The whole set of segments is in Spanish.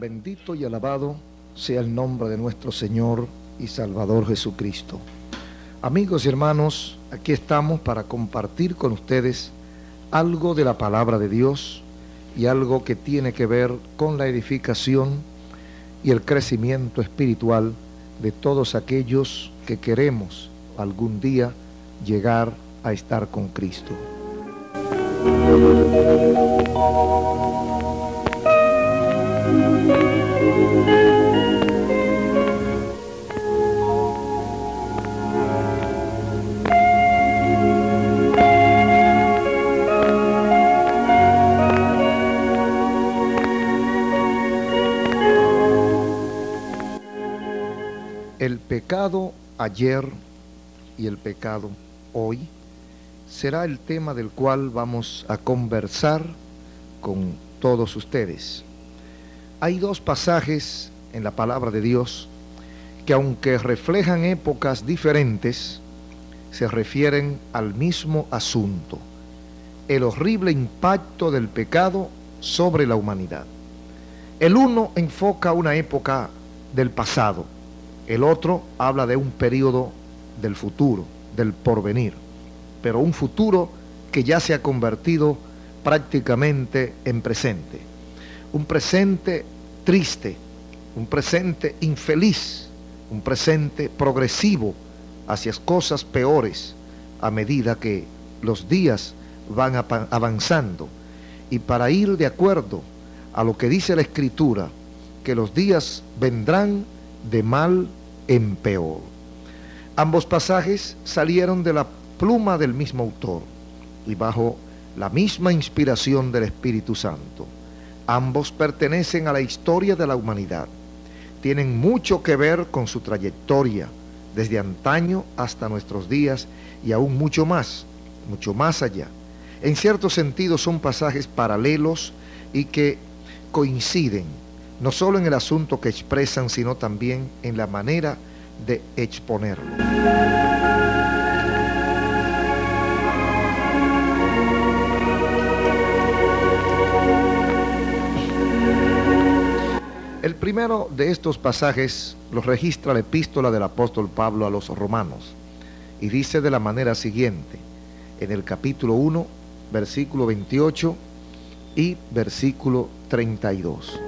Bendito y alabado sea el nombre de nuestro Señor y Salvador Jesucristo. Amigos y hermanos, aquí estamos para compartir con ustedes algo de la palabra de Dios y algo que tiene que ver con la edificación y el crecimiento espiritual de todos aquellos que queremos algún día llegar a estar con Cristo. El pecado ayer y el pecado hoy será el tema del cual vamos a conversar con todos ustedes. Hay dos pasajes en la palabra de Dios que aunque reflejan épocas diferentes, se refieren al mismo asunto, el horrible impacto del pecado sobre la humanidad. El uno enfoca una época del pasado, el otro habla de un periodo del futuro, del porvenir, pero un futuro que ya se ha convertido prácticamente en presente. Un presente triste, un presente infeliz, un presente progresivo hacia cosas peores a medida que los días van avanzando. Y para ir de acuerdo a lo que dice la Escritura, que los días vendrán de mal en peor. Ambos pasajes salieron de la pluma del mismo autor y bajo la misma inspiración del Espíritu Santo. Ambos pertenecen a la historia de la humanidad. Tienen mucho que ver con su trayectoria, desde antaño hasta nuestros días y aún mucho más, mucho más allá. En cierto sentido son pasajes paralelos y que coinciden, no solo en el asunto que expresan, sino también en la manera de exponerlo. El primero de estos pasajes lo registra la epístola del apóstol Pablo a los romanos y dice de la manera siguiente, en el capítulo 1, versículo 28 y versículo 32.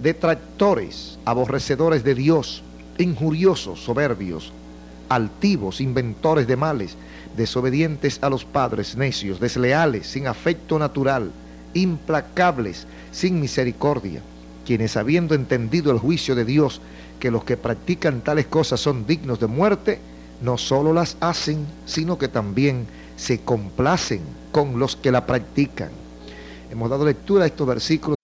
detractores, aborrecedores de Dios, injuriosos, soberbios, altivos, inventores de males, desobedientes a los padres, necios, desleales, sin afecto natural, implacables, sin misericordia, quienes habiendo entendido el juicio de Dios, que los que practican tales cosas son dignos de muerte, no solo las hacen, sino que también se complacen con los que la practican. Hemos dado lectura a estos versículos.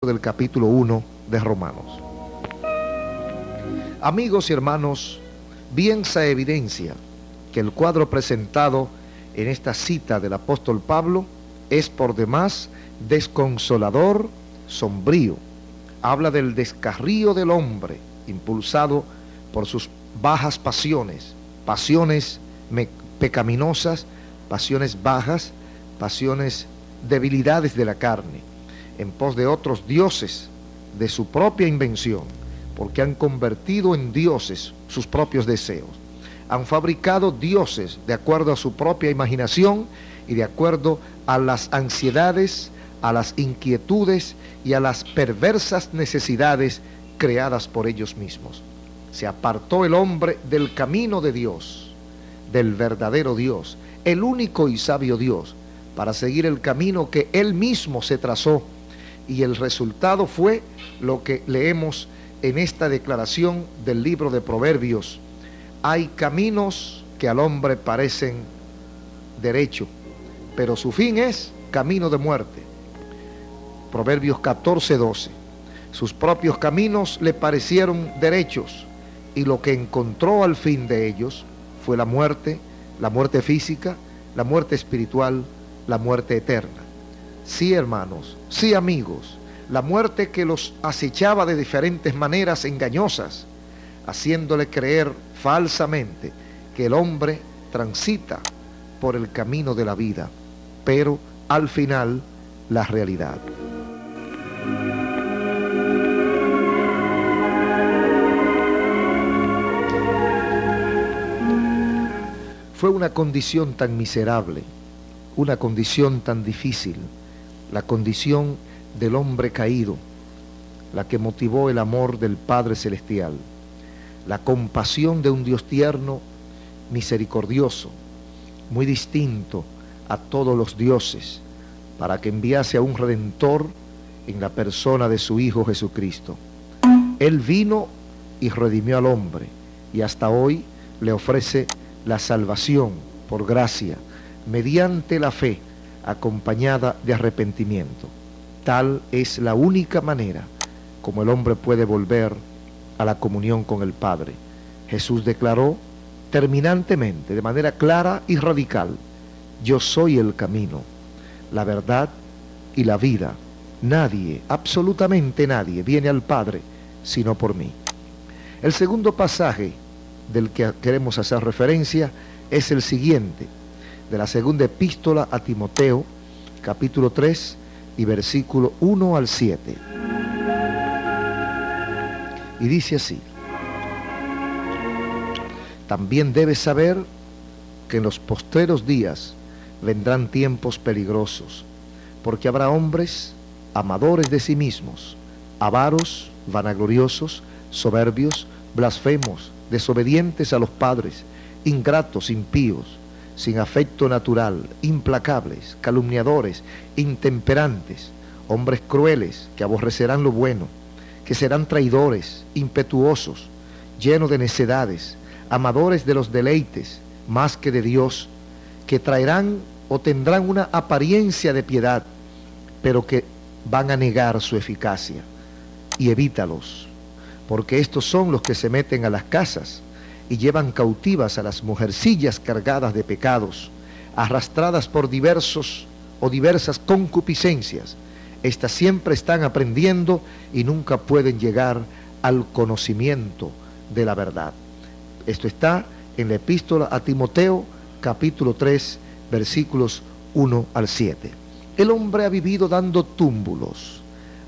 Del capítulo 1 de Romanos. Amigos y hermanos, bien se evidencia que el cuadro presentado en esta cita del apóstol Pablo es por demás desconsolador, sombrío. Habla del descarrío del hombre, impulsado por sus bajas pasiones, pasiones pecaminosas, pasiones bajas, pasiones debilidades de la carne, en pos de otros dioses de su propia invención, porque han convertido en dioses sus propios deseos. Han fabricado dioses de acuerdo a su propia imaginación y de acuerdo a las ansiedades, a las inquietudes y a las perversas necesidades creadas por ellos mismos. Se apartó el hombre del camino de Dios, del verdadero Dios, el único y sabio Dios, para seguir el camino que él mismo se trazó. Y el resultado fue lo que leemos en esta declaración del libro de Proverbios. Hay caminos que al hombre parecen derecho, pero su fin es camino de muerte. Proverbios 14, 12. Sus propios caminos le parecieron derechos y lo que encontró al fin de ellos fue la muerte, la muerte física, la muerte espiritual, la muerte eterna. Sí, hermanos, sí, amigos, la muerte que los acechaba de diferentes maneras engañosas, haciéndole creer falsamente que el hombre transita por el camino de la vida, pero al final la realidad. Fue una condición tan miserable, una condición tan difícil, la condición del hombre caído, la que motivó el amor del Padre Celestial, la compasión de un Dios tierno, misericordioso, muy distinto a todos los dioses, para que enviase a un redentor en la persona de su Hijo Jesucristo. Él vino y redimió al hombre y hasta hoy le ofrece la salvación por gracia, mediante la fe, acompañada de arrepentimiento. Tal es la única manera como el hombre puede volver a la comunión con el Padre. Jesús declaró terminantemente, de manera clara y radical, yo soy el camino, la verdad y la vida. Nadie, absolutamente nadie, viene al Padre sino por mí. El segundo pasaje del que queremos hacer referencia es el siguiente, de la segunda epístola a Timoteo, capítulo 3 y versículo 1 al 7. Y dice así, también debes saber que en los posteros días vendrán tiempos peligrosos, porque habrá hombres amadores de sí mismos, avaros, vanagloriosos, soberbios, blasfemos, desobedientes a los padres, ingratos, impíos, sin afecto natural, implacables, calumniadores, intemperantes, hombres crueles que aborrecerán lo bueno, que serán traidores, impetuosos, llenos de necedades, amadores de los deleites más que de Dios, que traerán o tendrán una apariencia de piedad, pero que van a negar su eficacia. Y evítalos, porque estos son los que se meten a las casas y llevan cautivas a las mujercillas cargadas de pecados, arrastradas por diversos o diversas concupiscencias. Estas siempre están aprendiendo y nunca pueden llegar al conocimiento de la verdad. Esto está en la epístola a Timoteo, capítulo 3, versículos 1 al 7. El hombre ha vivido dando túmbulos,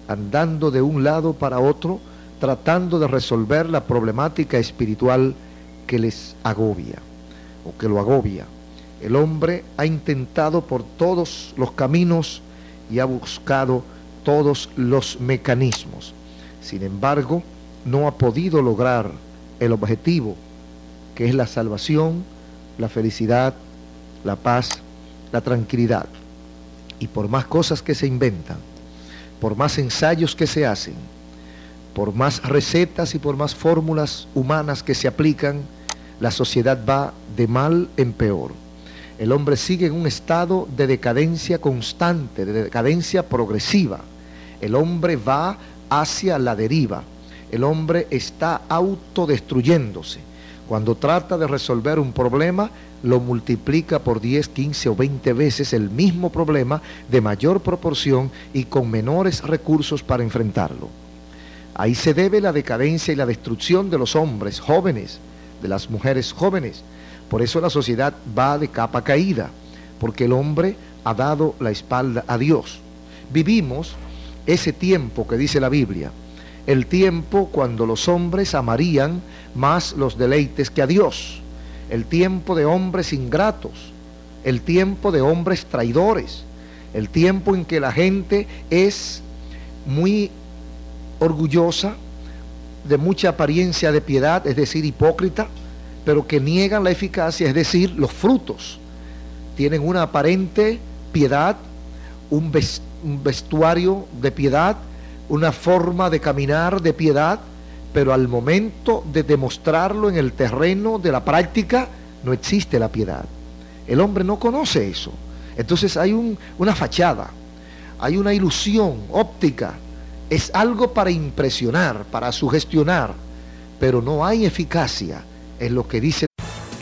andando de un lado para otro, tratando de resolver la problemática espiritual que les agobia o que lo agobia. El hombre ha intentado por todos los caminos y ha buscado todos los mecanismos. Sin embargo, no ha podido lograr el objetivo, que es la salvación, la felicidad, la paz, la tranquilidad. Y por más cosas que se inventan, por más ensayos que se hacen, por más recetas y por más fórmulas humanas que se aplican, la sociedad va de mal en peor. El hombre sigue en un estado de decadencia constante, de decadencia progresiva. El hombre va hacia la deriva. El hombre está autodestruyéndose. Cuando trata de resolver un problema, lo multiplica por 10, 15 o 20 veces el mismo problema de mayor proporción y con menores recursos para enfrentarlo. Ahí se debe la decadencia y la destrucción de los hombres jóvenes, de las mujeres jóvenes. Por eso la sociedad va de capa caída, porque el hombre ha dado la espalda a Dios. Vivimos ese tiempo que dice la Biblia, el tiempo cuando los hombres amarían más los deleites que a Dios, el tiempo de hombres ingratos, el tiempo de hombres traidores, el tiempo en que la gente es muy orgullosa, de mucha apariencia de piedad, es decir, hipócrita, pero que niegan la eficacia, es decir, los frutos. Tienen una aparente piedad, un, vestuario de piedad, una forma de caminar de piedad, pero al momento de demostrarlo en el terreno de la práctica, no existe la piedad. El hombre no conoce eso. Entonces hay una fachada, hay una ilusión óptica, es algo para impresionar, para sugestionar, pero no hay eficacia en lo que dice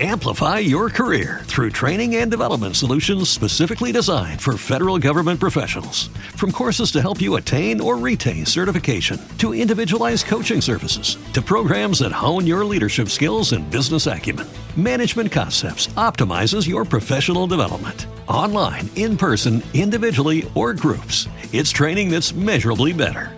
Amplify your career through training and development solutions specifically designed for federal government professionals. From courses to help you attain or retain certification, to individualized coaching services, to programs that hone your leadership skills and business acumen, Management Concepts optimizes your professional development. Online, in person, individually, or groups, it's training that's measurably better.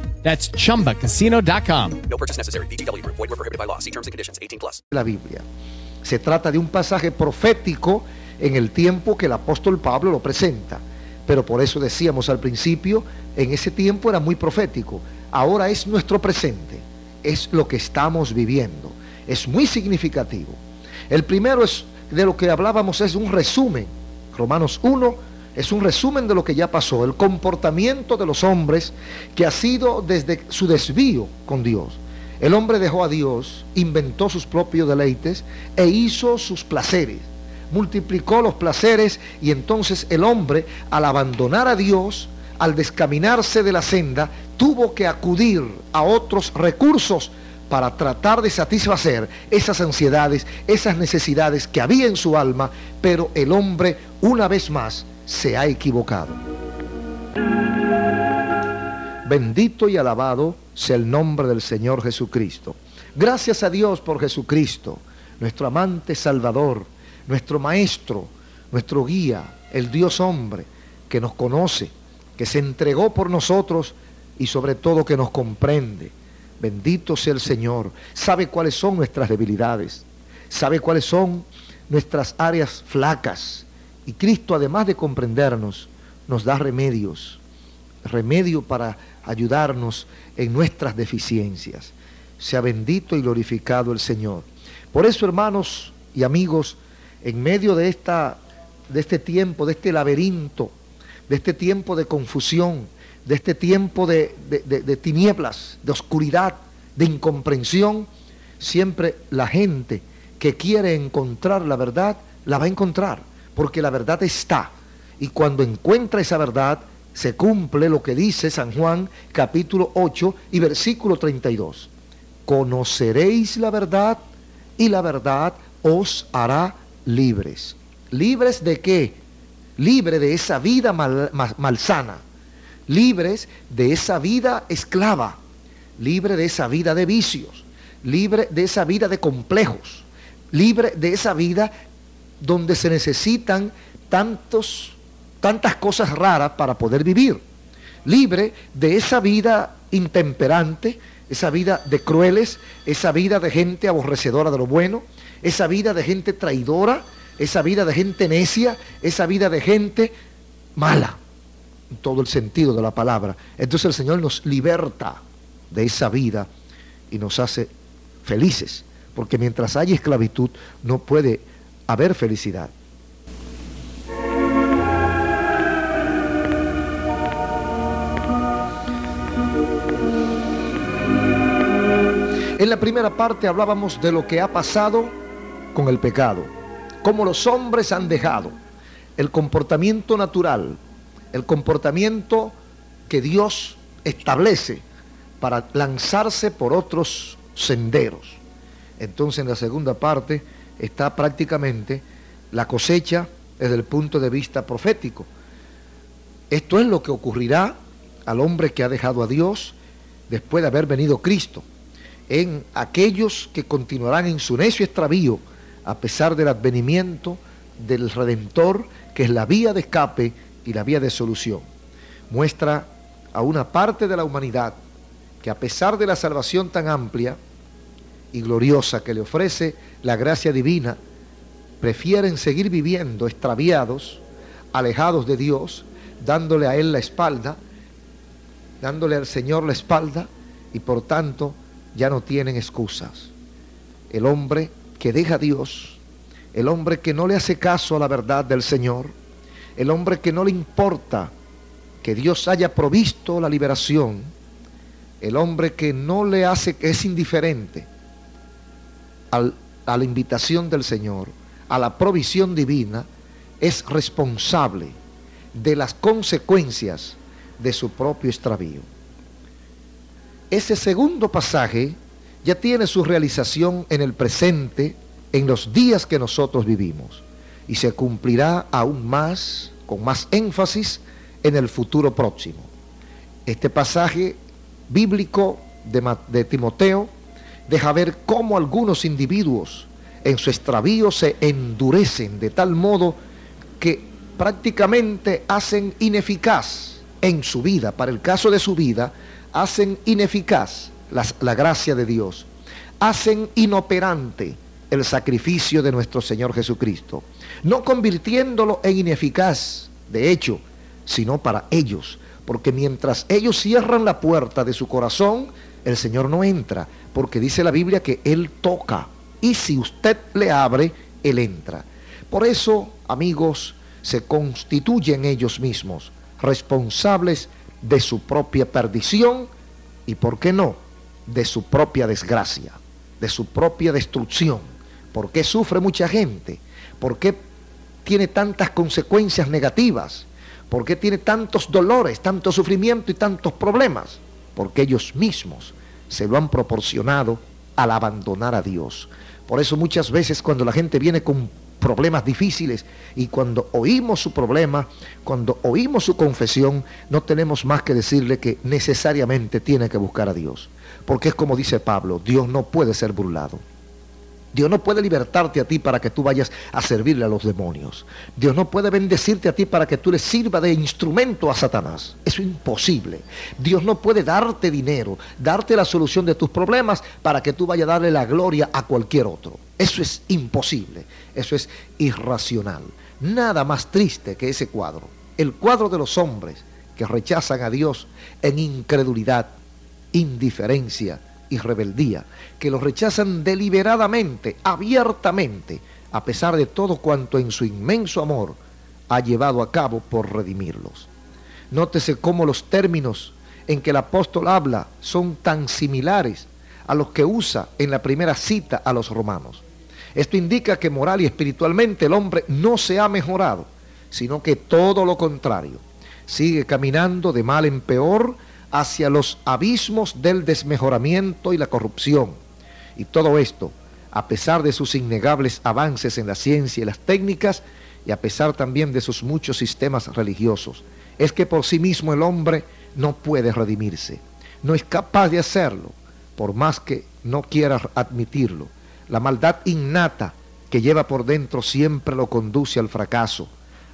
That's chumbacasino.com. No purchase necessary. BGW. Void were prohibited by law. See terms and conditions 18 plus. La Biblia. Se trata de un pasaje profético en el tiempo que el apóstol Pablo lo presenta. Pero por eso decíamos al principio, en ese tiempo era muy profético. Ahora es nuestro presente. Es lo que estamos viviendo. Es muy significativo. El primero es de lo que hablábamos es un resumen. Romanos 1 es un resumen de lo que ya pasó, el comportamiento de los hombres que ha sido desde su desvío con Dios. El hombre dejó a Dios, inventó sus propios deleites e hizo sus placeres, multiplicó los placeres y entonces el hombre al abandonar a Dios, al descaminarse de la senda, tuvo que acudir a otros recursos para tratar de satisfacer esas ansiedades, esas necesidades que había en su alma, pero el hombre una vez más se ha equivocado. Bendito y alabado sea el nombre del Señor Jesucristo. Gracias a Dios por Jesucristo, nuestro amante Salvador, nuestro Maestro, nuestro guía, el Dios hombre, que nos conoce, que se entregó por nosotros y sobre todo que nos comprende Bendito sea el Señor. Sabe cuáles son nuestras debilidades. Sabe cuáles son nuestras áreas flacas. Y Cristo, además de comprendernos, nos da remedios. Remedio para ayudarnos en nuestras deficiencias. Sea bendito y glorificado el Señor. Por eso, hermanos y amigos, en medio de, esta, de este tiempo, de este laberinto, de este tiempo de confusión, de este tiempo de, tinieblas, de oscuridad, de incomprensión, siempre la gente que quiere encontrar la verdad, la va a encontrar, porque la verdad está. Y cuando encuentra esa verdad, se cumple lo que dice San Juan capítulo 8 y versículo 32. Conoceréis la verdad y la verdad os hará libres. ¿Libres de qué? Libre de esa vida malsana. Libres de esa vida esclava. Libre de esa vida de vicios. Libre de esa vida de complejos. Libre de esa vida donde se necesitan tantos tantas cosas raras para poder vivir, libre de esa vida intemperante, esa vida de crueles, esa vida de gente aborrecedora de lo bueno, esa vida de gente traidora, esa vida de gente necia, esa vida de gente mala, en todo el sentido de la palabra. Entonces el Señor nos liberta de esa vida y nos hace felices, porque mientras hay esclavitud no puede haber felicidad. En la primera parte hablábamos de lo que ha pasado con el pecado, cómo los hombres han dejado el comportamiento natural, el comportamiento que Dios establece para lanzarse por otros senderos. Entonces en la segunda parte está prácticamente la cosecha desde el punto de vista profético. Esto es lo que ocurrirá al hombre que ha dejado a Dios después de haber venido Cristo en aquellos que continuarán en su necio extravío a pesar del advenimiento del Redentor, que es la vía de escape y la vía de solución. Muestra a una parte de la humanidad que a pesar de la salvación tan amplia y gloriosa que le ofrece la gracia divina, prefieren seguir viviendo extraviados, alejados de Dios, dándole a Él la espalda, dándole al Señor la espalda y por tanto ya no tienen excusas. El hombre que deja a Dios, el hombre que no le hace caso a la verdad del Señor, el hombre que no le importa que Dios haya provisto la liberación, el hombre que no le hace, que es indiferente a la invitación del Señor, a la provisión divina, es responsable de las consecuencias de su propio extravío ese segundo pasaje ya tiene su realización en el presente, en los días que nosotros vivimos, y se cumplirá aún más, con más énfasis, en el futuro próximo. Este pasaje bíblico de, Timoteo deja ver cómo algunos individuos en su extravío se endurecen de tal modo que prácticamente hacen ineficaz en su vida, para el caso de su vida, hacen ineficaz la gracia de Dios, hacen inoperante el sacrificio de nuestro Señor Jesucristo, no convirtiéndolo en ineficaz, de hecho, sino para ellos, porque mientras ellos cierran la puerta de su corazón, el Señor no entra, porque dice la Biblia que Él toca, y si usted le abre, Él entra. Por eso, amigos, se constituyen ellos mismos responsables de su propia perdición y, ¿por qué no?, de su propia desgracia, de su propia destrucción. ¿Por qué sufre mucha gente? ¿Por qué tiene tantas consecuencias negativas? ¿Por qué tiene tantos dolores, tanto sufrimiento y tantos problemas? Porque ellos mismos se lo han proporcionado al abandonar a Dios. Por eso muchas veces cuando la gente viene con problemas difíciles y cuando oímos su problema, cuando oímos su confesión, no tenemos más que decirle que necesariamente tiene que buscar a Dios. Porque es como dice Pablo, Dios no puede ser burlado. Dios no puede libertarte a ti para que tú vayas a servirle a los demonios. Dios no puede bendecirte a ti para que tú le sirva de instrumento a Satanás. Eso es imposible. Dios no puede darte dinero, darte la solución de tus problemas para que tú vayas a darle la gloria a cualquier otro. Eso es imposible. Eso es irracional. Nada más triste que ese cuadro. El cuadro de los hombres que rechazan a Dios en incredulidad, indiferencia, y rebeldía, que los rechazan deliberadamente, abiertamente, a pesar de todo cuanto en su inmenso amor ha llevado a cabo por redimirlos. Nótese cómo los términos en que el apóstol habla son tan similares a los que usa en la primera cita a los romanos. Esto indica que moral y espiritualmente el hombre no se ha mejorado, sino que todo lo contrario, sigue caminando de mal en peor hacia los abismos del desmejoramiento y la corrupción. Y todo esto, a pesar de sus innegables avances en la ciencia y las técnicas, y a pesar también de sus muchos sistemas religiosos, es que por sí mismo el hombre no puede redimirse, no es capaz de hacerlo, por más que no quiera admitirlo. La maldad innata que lleva por dentro siempre lo conduce al fracaso,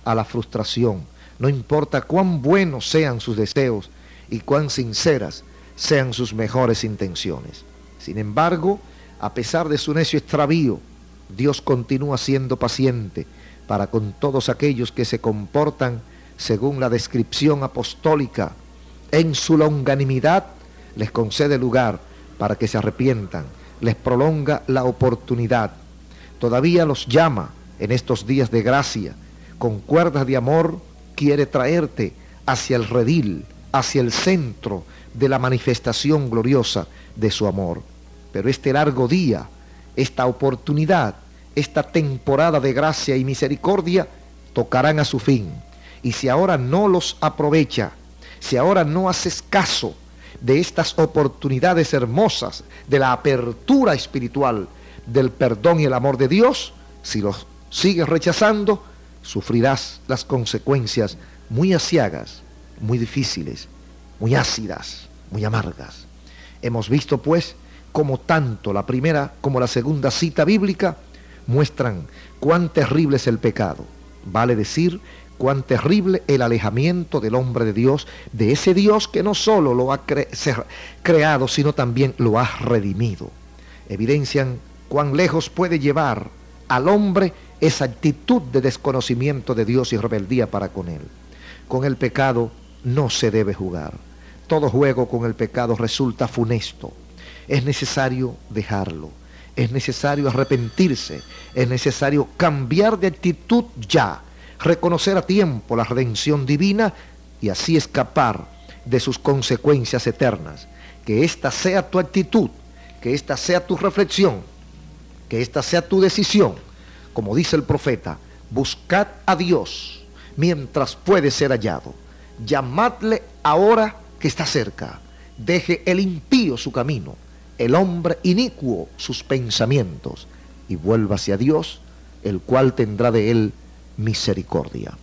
a la frustración, no importa cuán buenos sean sus deseos y cuán sinceras sean sus mejores intenciones. Sin embargo, a pesar de su necio extravío, Dios continúa siendo paciente para con todos aquellos que se comportan según la descripción apostólica. En su longanimidad les concede lugar para que se arrepientan, les prolonga la oportunidad. Todavía los llama en estos días de gracia, con cuerdas de amor quiere traerte hacia el redil, hacia el centro de la manifestación gloriosa de su amor. Pero este largo día, esta oportunidad, esta temporada de gracia y misericordia tocarán a su fin. Y si ahora no los aprovecha, si ahora no haces caso de estas oportunidades hermosas, de la apertura espiritual, del perdón y el amor de Dios, si los sigues rechazando, sufrirás las consecuencias muy asiagas, muy difíciles, muy ácidas, muy amargas. Hemos visto pues como tanto la primera como la segunda cita bíblica muestran cuán terrible es el pecado. Vale decir, cuán terrible el alejamiento del hombre de Dios, de ese Dios que no solo lo ha creado, sino también lo ha redimido. Evidencian cuán lejos puede llevar al hombre esa actitud de desconocimiento de Dios y rebeldía para con él. Con el pecado no se debe jugar. Todo juego con el pecado resulta funesto. Es necesario dejarlo. Es necesario arrepentirse. Es necesario cambiar de actitud ya. Reconocer a tiempo la redención divina y así escapar de sus consecuencias eternas. Que esta sea tu actitud. Que esta sea tu reflexión. Que esta sea tu decisión. Como dice el profeta, buscad a Dios mientras puede ser hallado llamadle ahora que está cerca. Deje el impío su camino, el hombre inicuo sus pensamientos, y vuelva hacia Dios, el cual tendrá de él misericordia.